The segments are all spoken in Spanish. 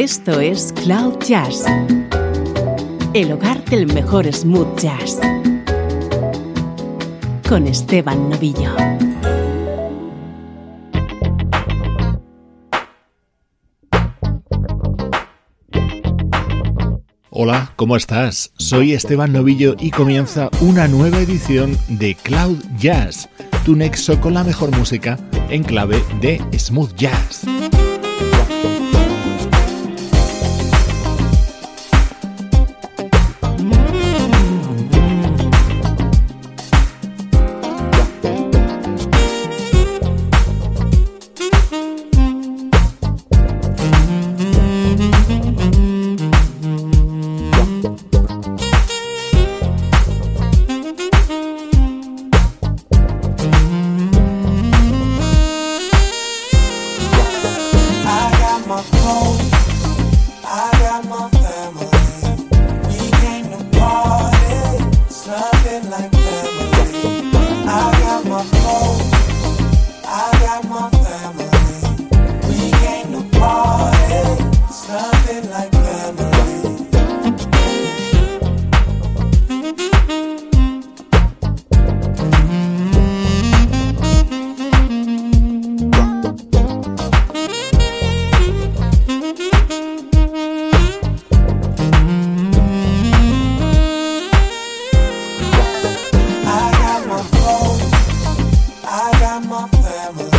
Esto es Cloud Jazz, el hogar del mejor smooth jazz, con Esteban Novillo. Hola, ¿cómo estás? Soy Esteban Novillo y comienza una nueva edición de Cloud Jazz, tu nexo con la mejor música en clave de smooth jazz.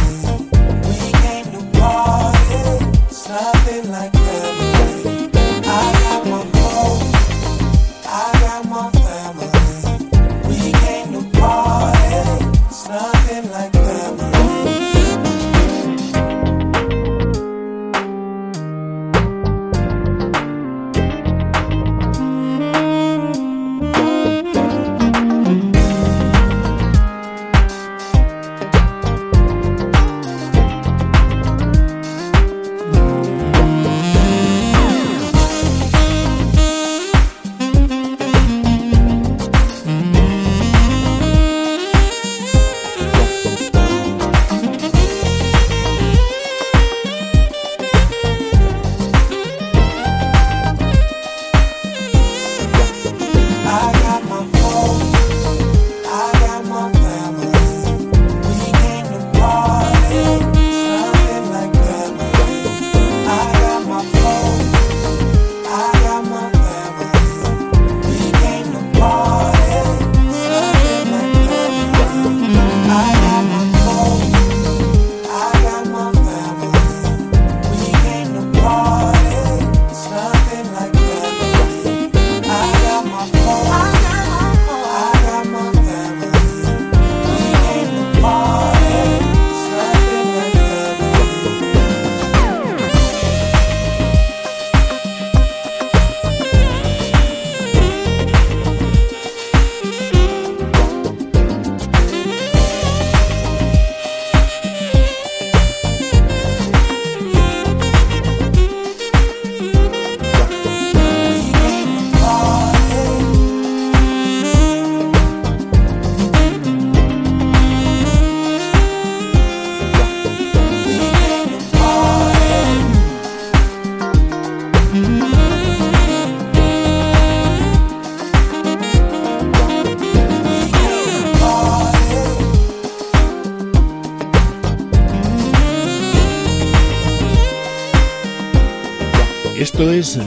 Thank you.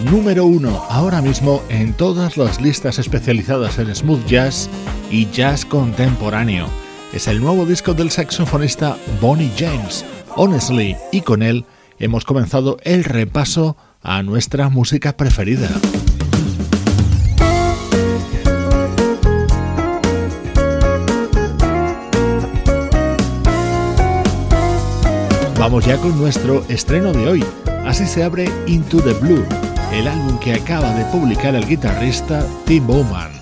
Número uno ahora mismo en todas las listas especializadas en smooth jazz y jazz contemporáneo. Es el nuevo disco del saxofonista Bonnie James, Honestly, y con él hemos comenzado el repaso a nuestra música preferida. Vamos ya con nuestro estreno de hoy. Así se abre Into the Blue, el álbum que acaba de publicar el guitarrista Tim Bowman.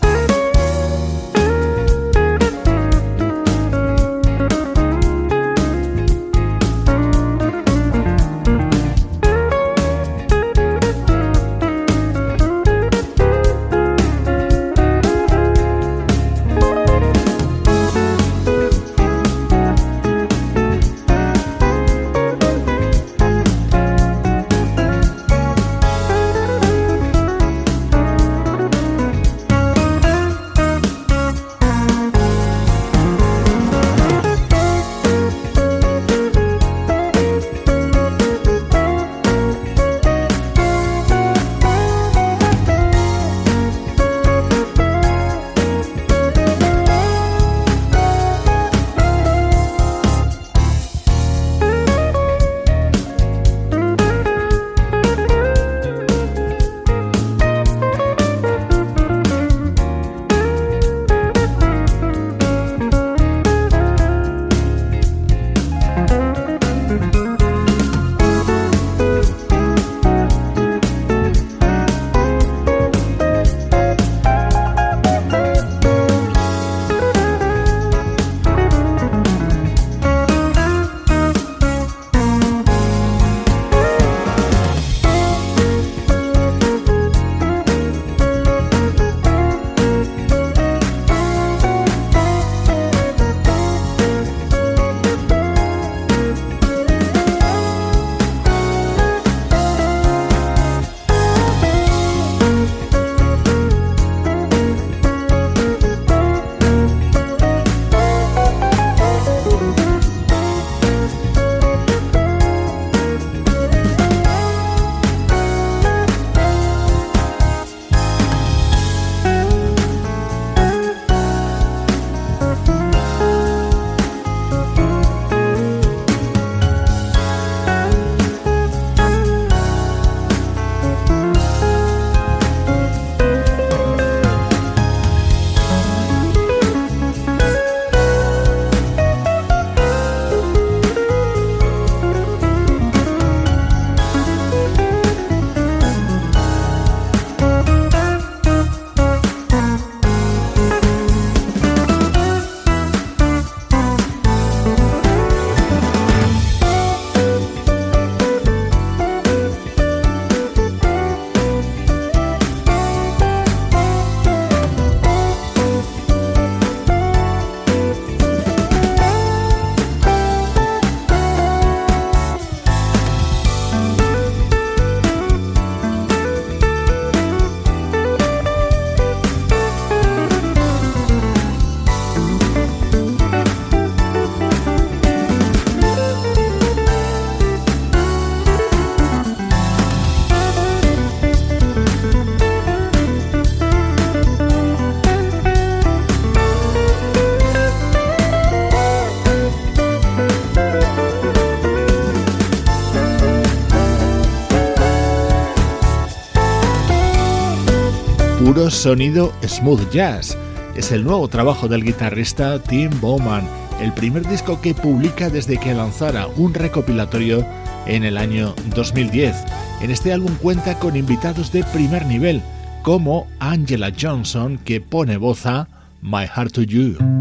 Sonido smooth jazz. Es el nuevo trabajo del guitarrista Tim Bowman, el primer disco que publica desde que lanzara un recopilatorio en el año 2010. En este álbum cuenta con invitados de primer nivel, como Angela Johnson, que pone voz a My Heart to You.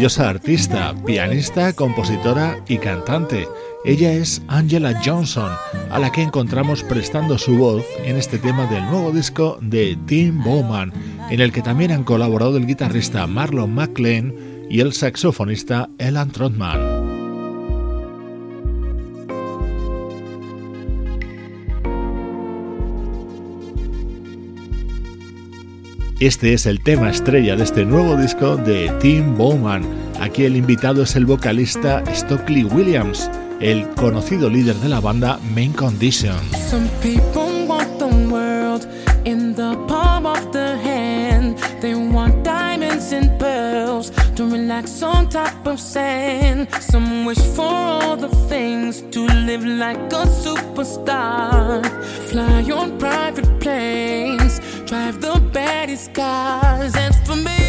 Maravillosa artista, pianista, compositora y cantante. Ella es Angela Johnson, a la que encontramos prestando su voz en este tema del nuevo disco de Tim Bowman, en el que también han colaborado el guitarrista Marlon McLean y el saxofonista Elan Trotman. Este es el tema estrella de este nuevo disco de Tim Bowman. Aquí el invitado es el vocalista Stockley Williams, el conocido líder de la banda Main Condition. Some people want the world in the palm of the hand. They want diamonds and pearls to relax on top of sand. Some wish for all the things to live like a superstar. Fly on private planes. drive the baddest cars. And for me,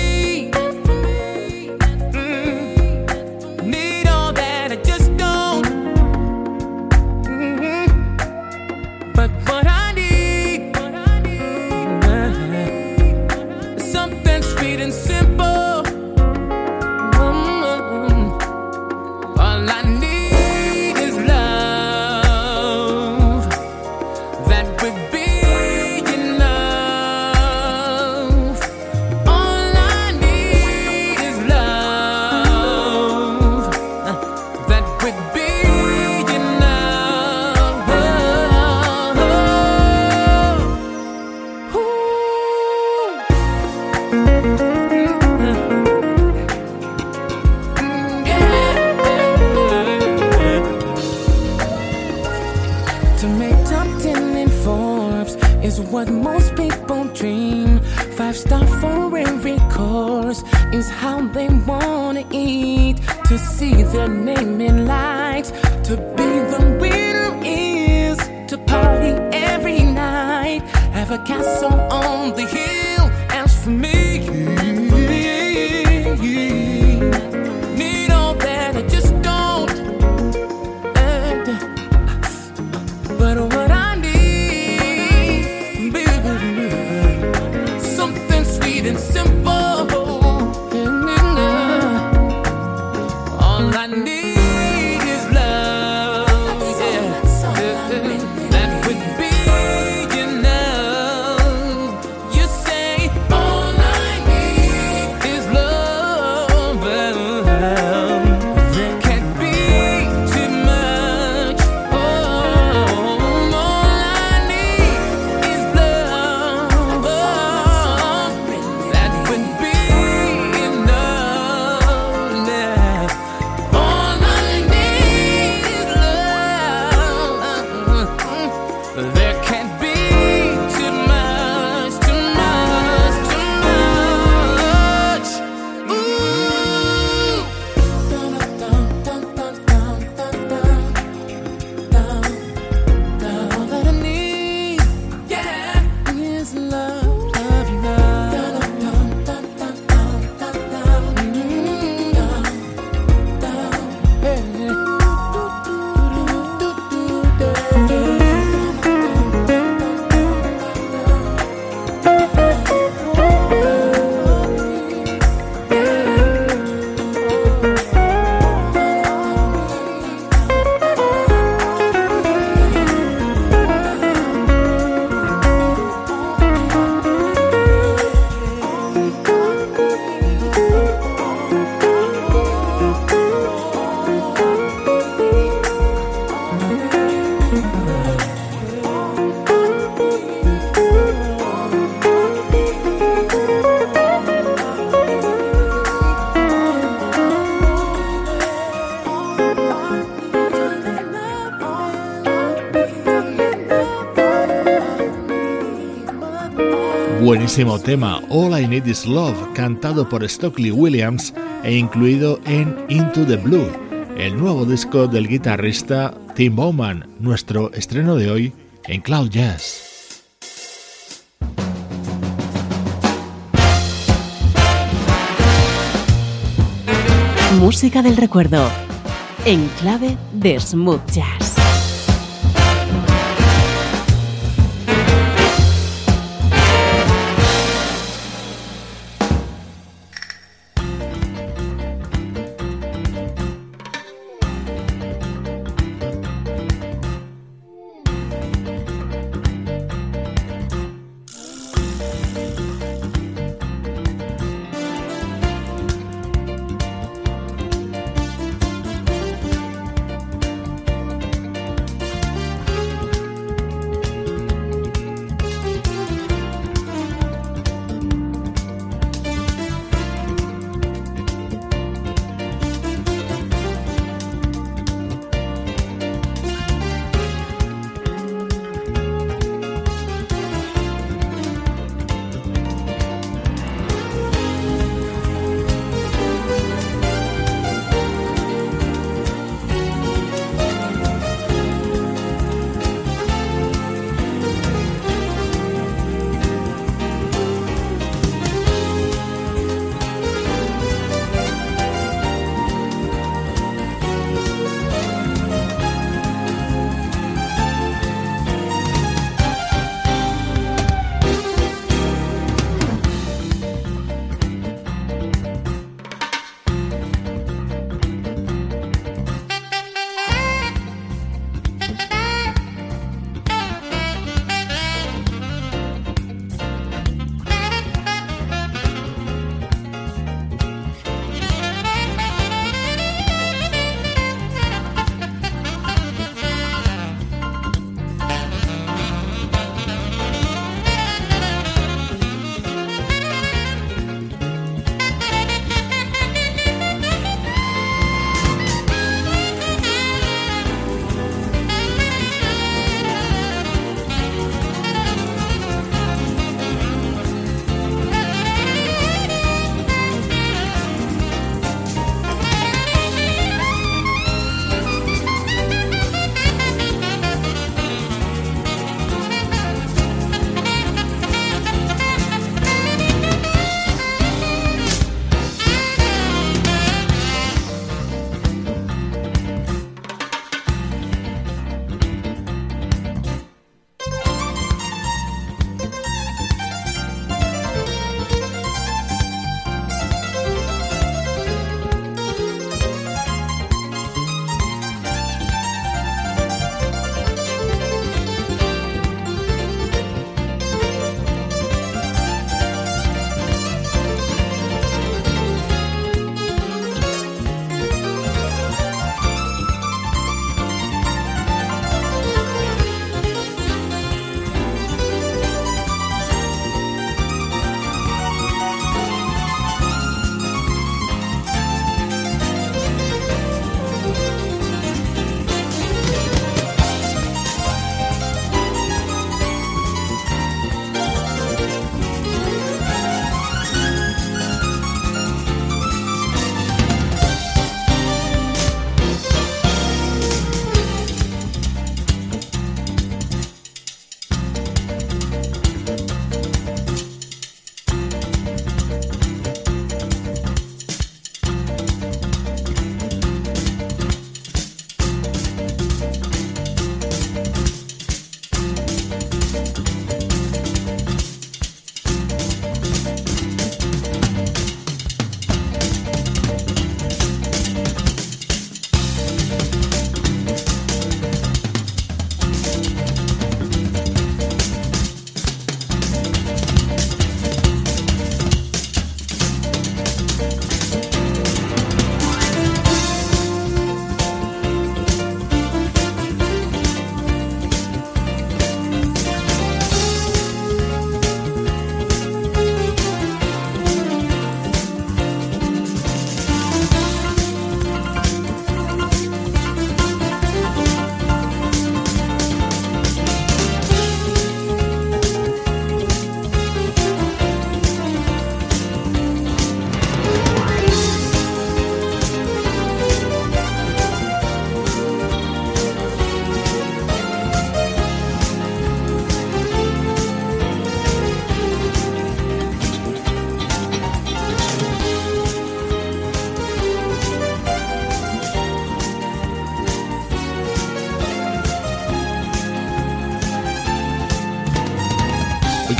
buenísimo tema All I Need Is Love, cantado por Stockley Williams e incluido en Into the Blue, el nuevo disco del guitarrista Tim Bowman, nuestro estreno de hoy en Cloud Jazz. Música del recuerdo, en clave de smooth jazz.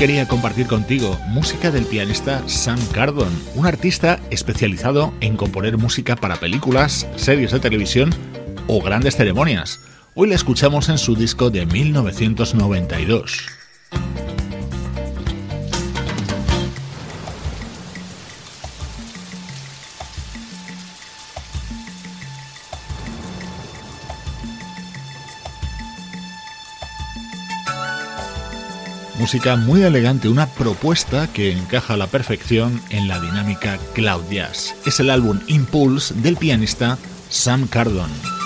Quería compartir contigo música del pianista Sam Cardon, un artista especializado en componer música para películas, series de televisión o grandes ceremonias. Hoy la escuchamos en su disco de 1992. Música muy elegante, una propuesta que encaja a la perfección en la dinámica cloud jazz. Es el álbum Impulse del pianista Sam Cardon.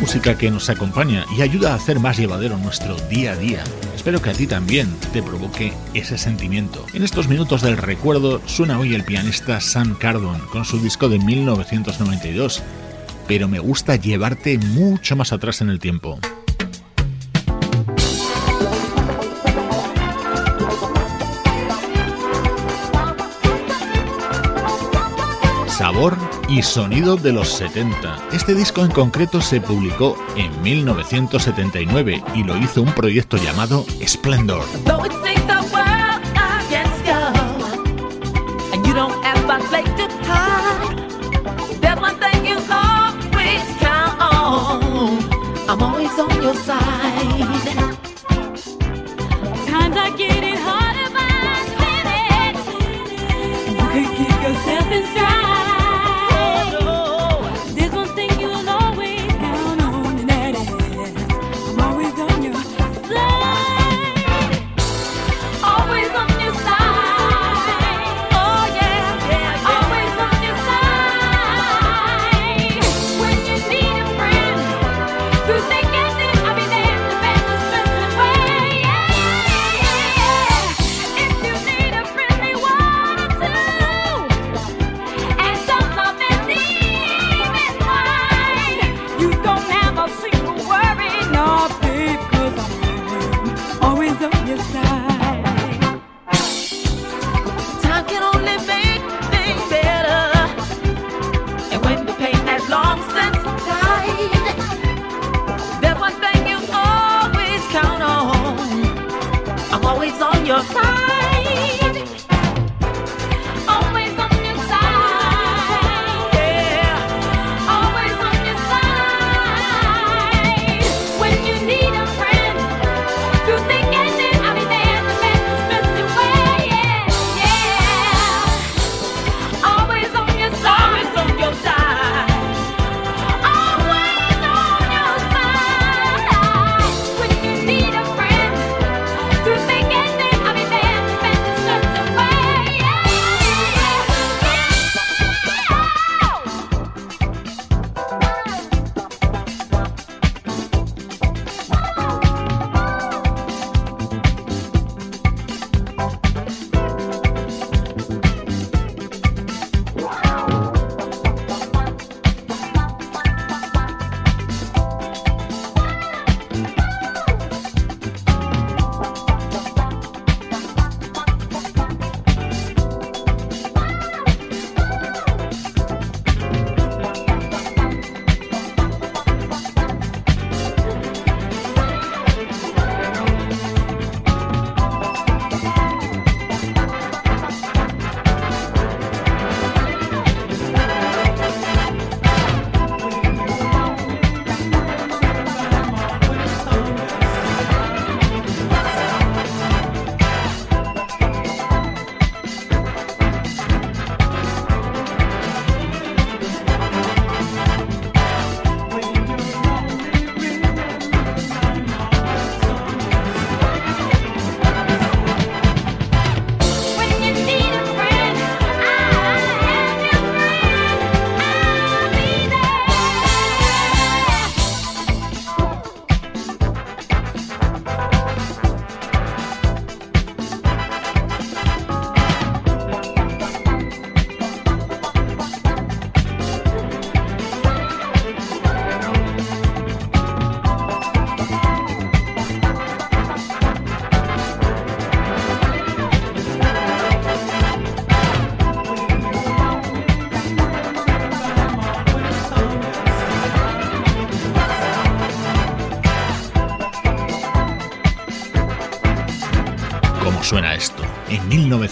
Música que nos acompaña y ayuda a hacer más llevadero nuestro día a día. Espero que a ti también te provoque ese sentimiento. En estos minutos del recuerdo suena hoy el pianista Sam Cardon con su disco de 1992, pero me gusta llevarte mucho más atrás en el tiempo. Sabor y sonido de los 70. Este disco en concreto se publicó en 1979 y lo hizo un proyecto llamado Splendor. Suena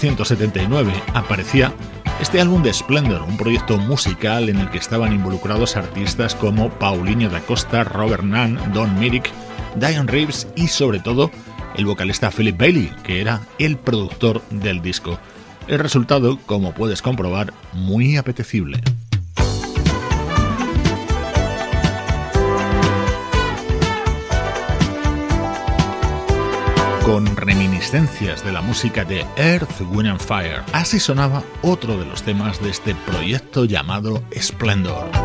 1979 aparecía este álbum de Splendor, un proyecto musical en el que estaban involucrados artistas como Paulinho da Costa, Robert Nunn, Don Mirik, Diane Reeves y sobre todo el vocalista Philip Bailey, que era el productor del disco. El resultado, como puedes comprobar, muy apetecible. Con reminiscencias de la música de Earth, Wind and Fire. Así sonaba otro de los temas de este proyecto llamado Splendor.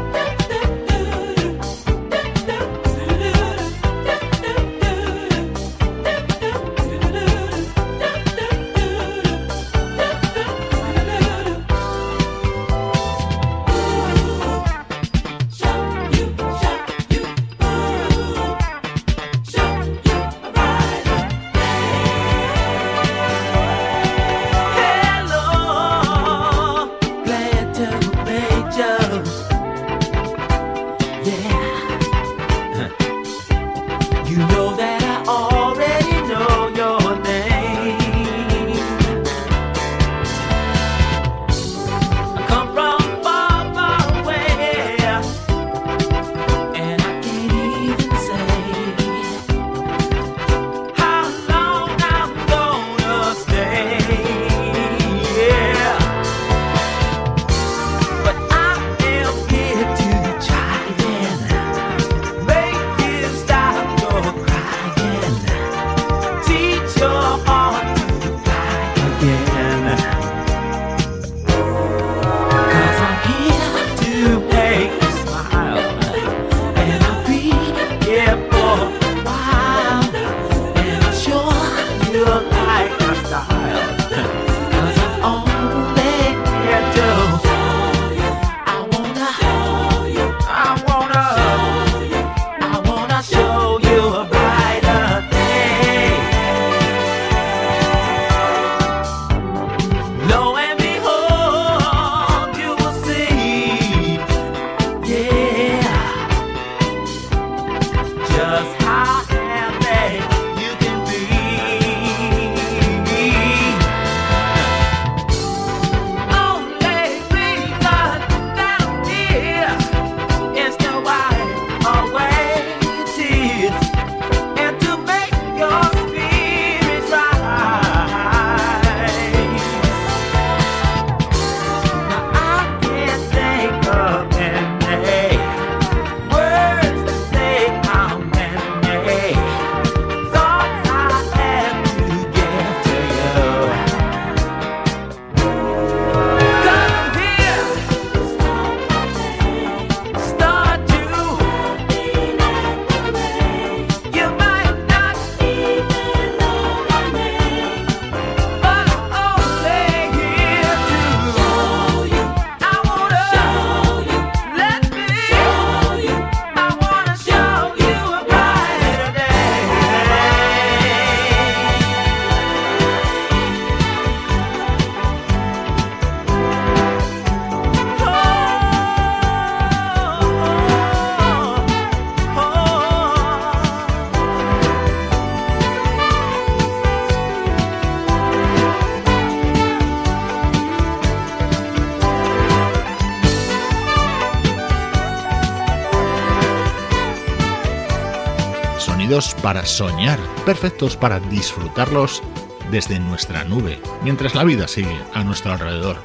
Para soñar, perfectos para disfrutarlos desde nuestra nube, mientras la vida sigue a nuestro alrededor.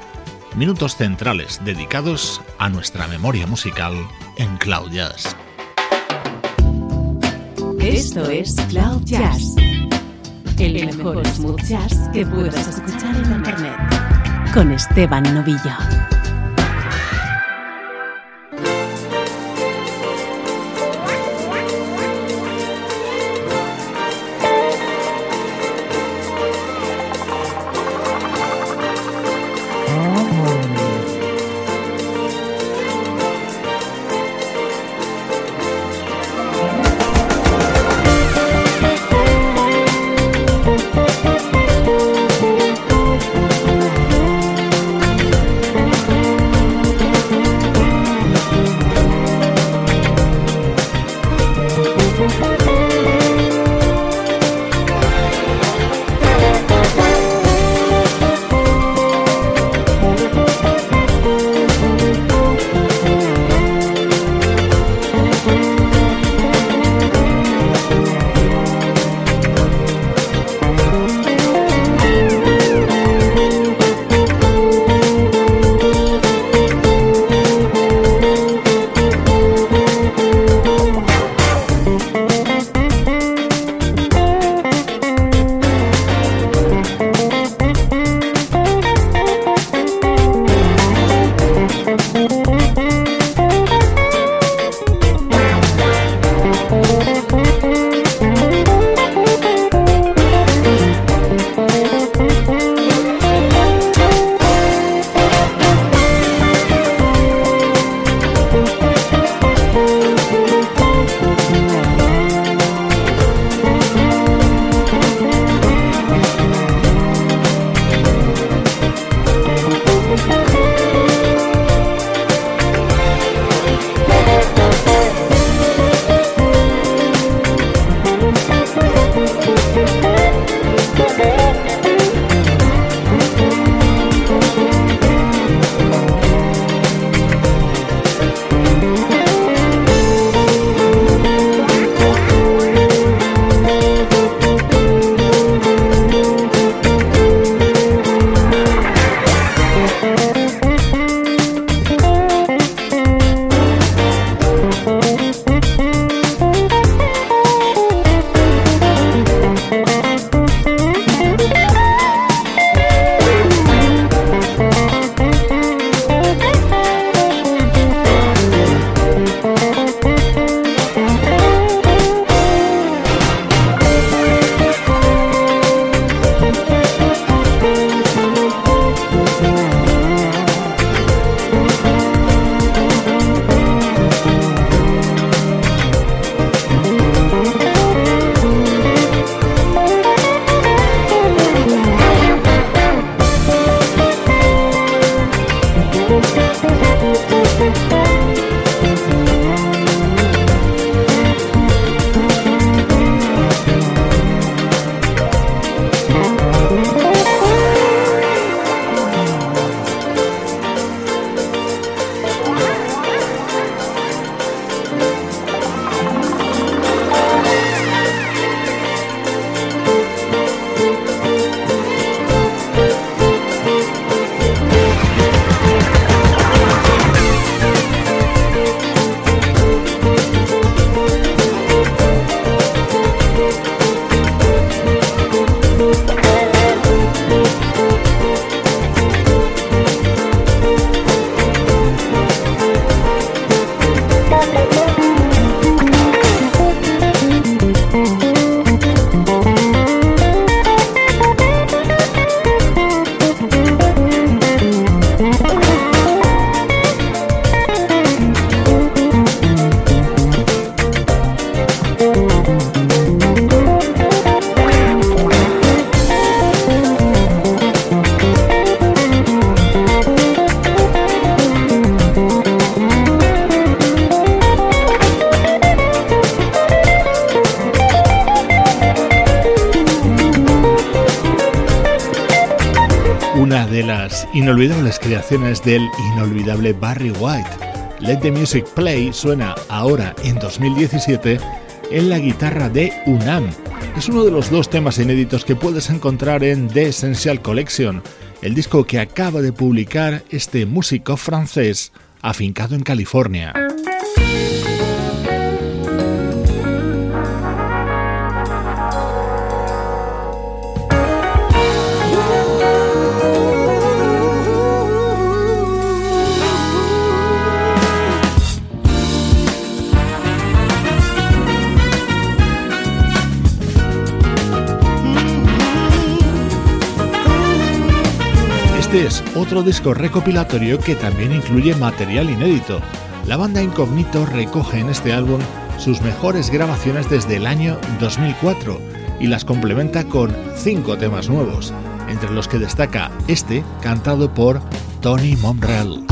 Minutos centrales dedicados a nuestra memoria musical en Cloud Jazz. Esto es Cloud Jazz, el mejor smooth jazz que puedas escuchar en Internet, con Esteban Novillo. Inolvidables creaciones del inolvidable Barry White. Let the Music Play suena ahora en 2017 en la guitarra de Unam. Es uno de los dos temas inéditos que puedes encontrar en The Essential Collection, el disco que acaba de publicar este músico francés afincado en California. Este es otro disco recopilatorio que también incluye material inédito. La banda Incognito recoge en este álbum sus mejores grabaciones desde el año 2004 y las complementa con cinco temas nuevos, entre los que destaca este cantado por Tony Monreal.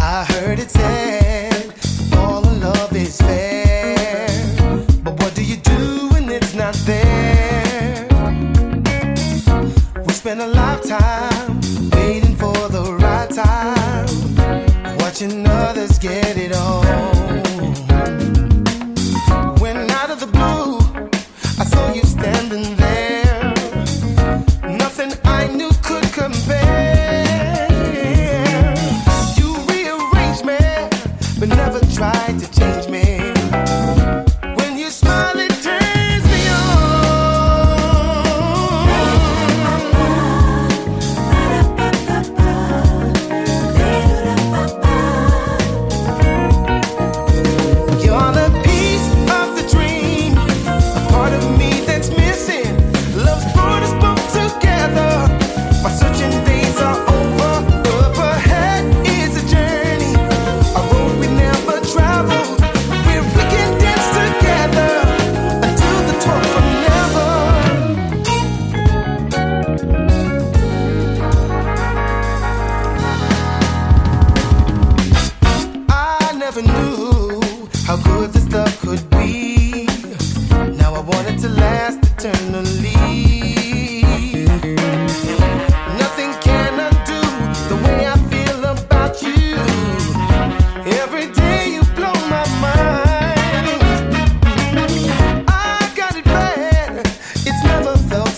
watching get it on.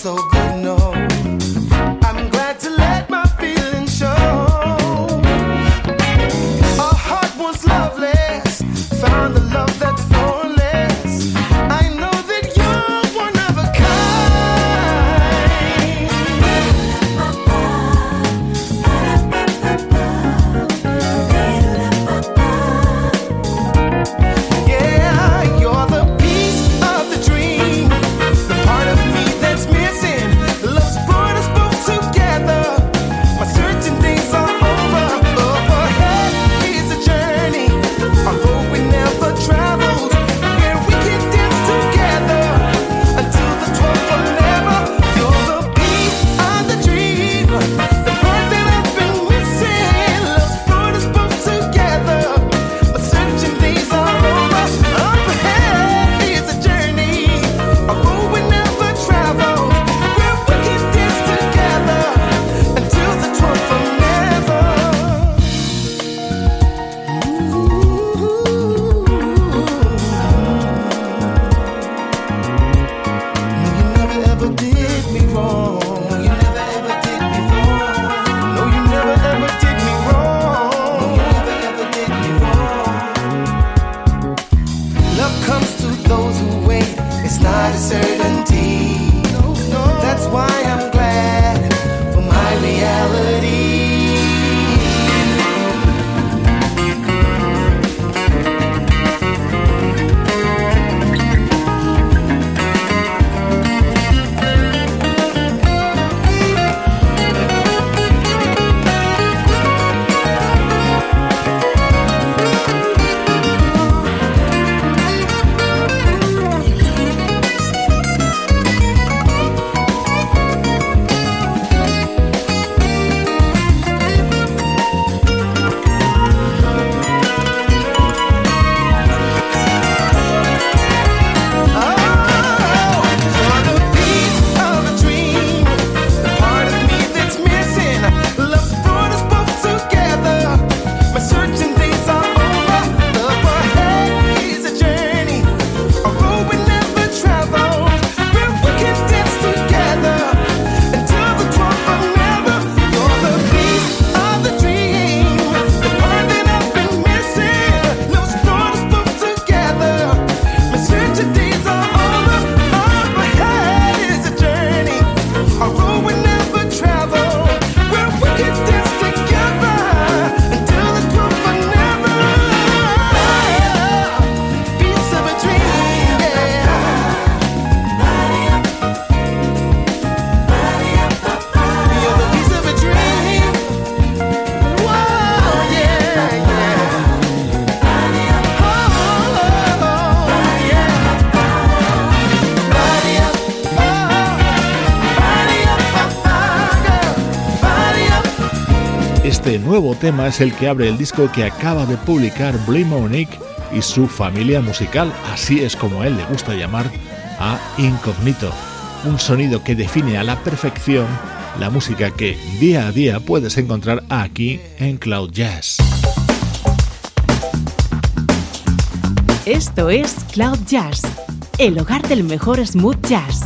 so good. Tema es el que abre el disco que acaba de publicar Blee Monique y su familia musical, así es como él le gusta llamar a Incognito, un sonido que define a la perfección la música que día a día puedes encontrar aquí en Cloud Jazz. Esto es Cloud Jazz, el hogar del mejor smooth jazz.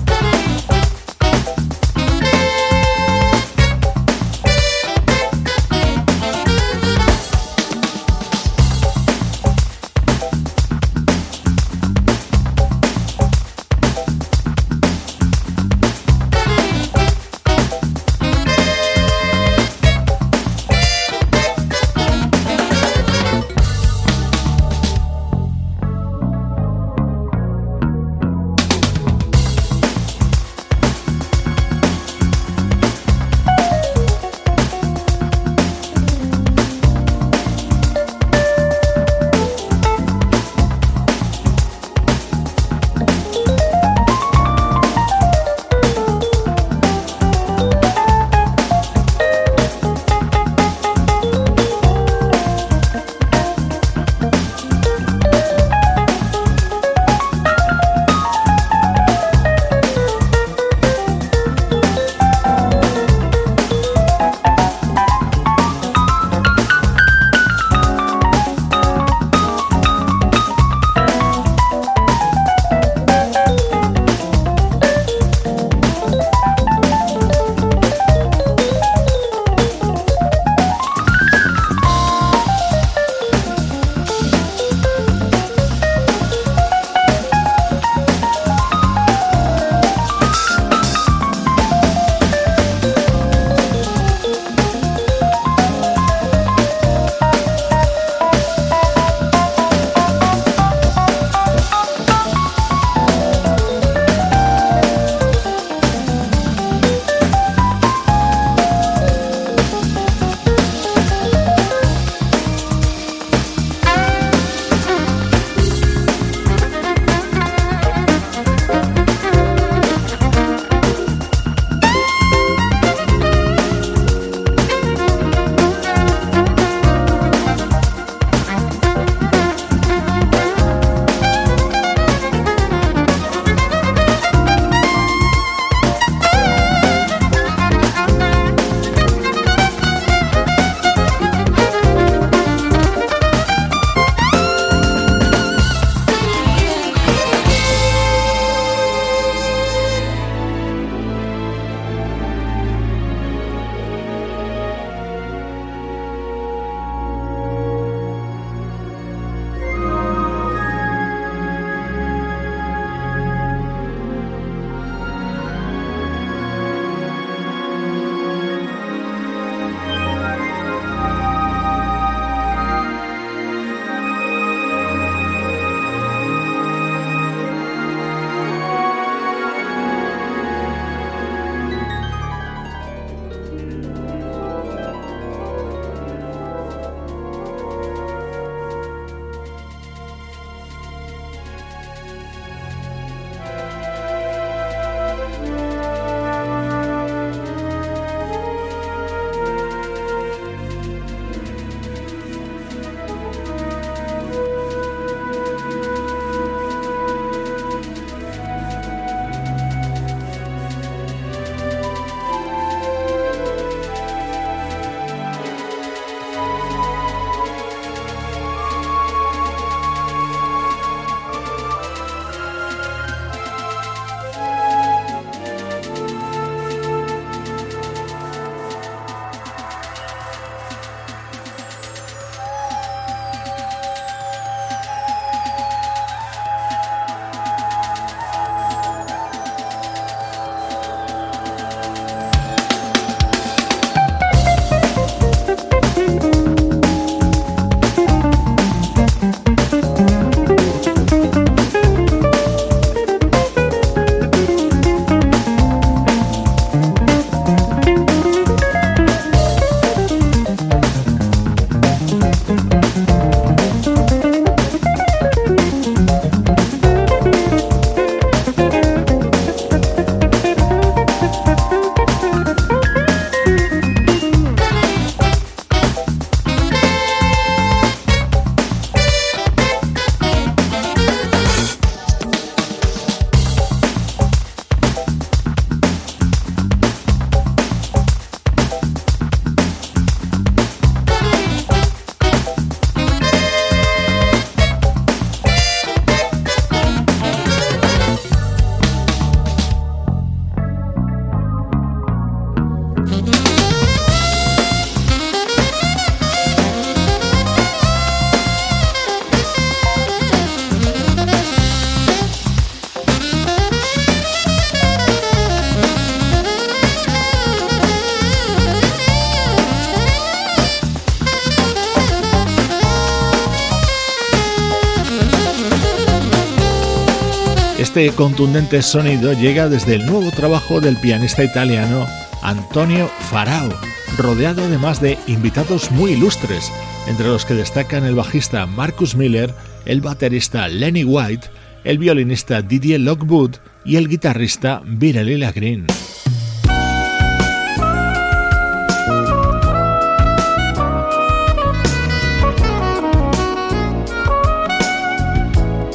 Este contundente sonido llega desde el nuevo trabajo del pianista italiano Antonio Farao, rodeado además de invitados muy ilustres, entre los que destacan el bajista Marcus Miller, el baterista Lenny White, el violinista Didier Lockwood y el guitarrista Virelila Green.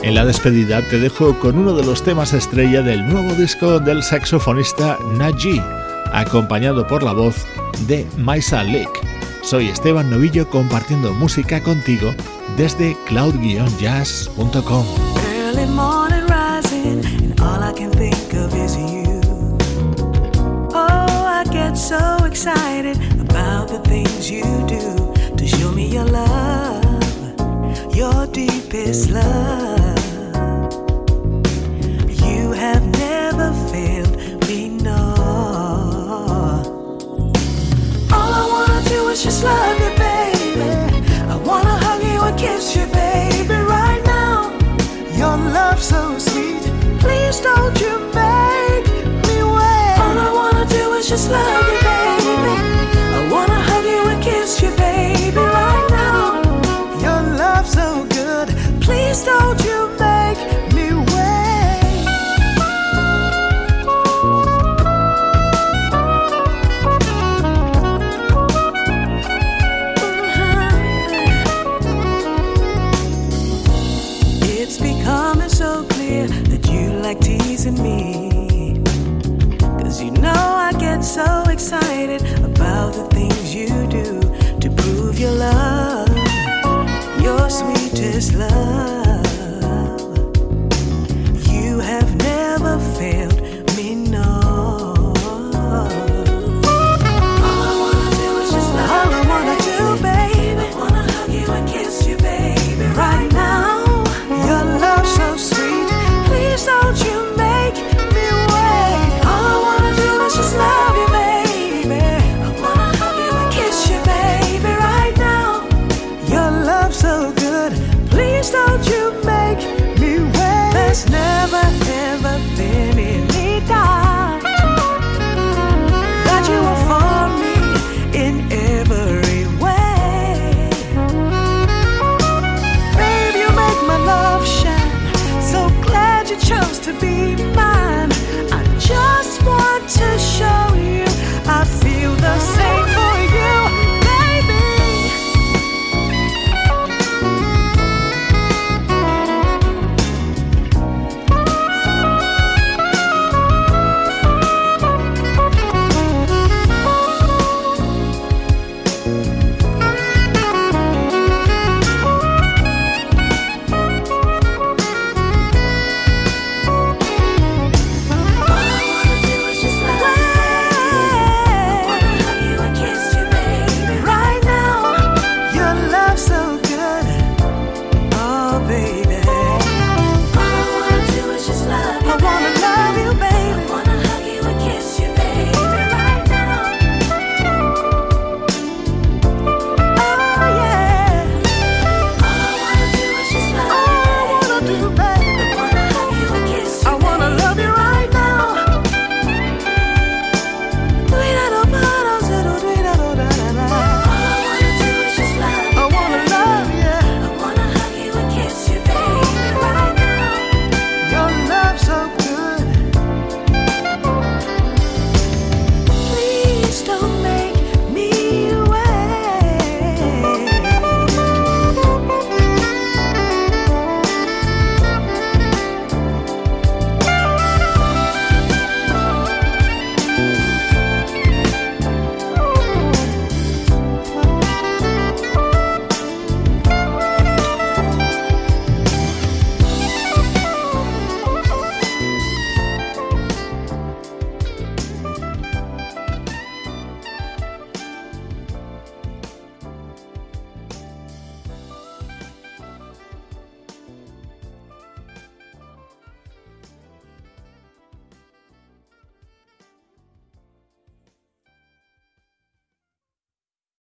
En la despedida te dejo con uno de los temas estrella del nuevo disco del saxofonista Naji, acompañado por la voz de Maisa Lake. Soy Esteban Novillo compartiendo música contigo desde cloud-jazz.com. so excited about the things you do to show me your love, your deepest love. Just love you, baby.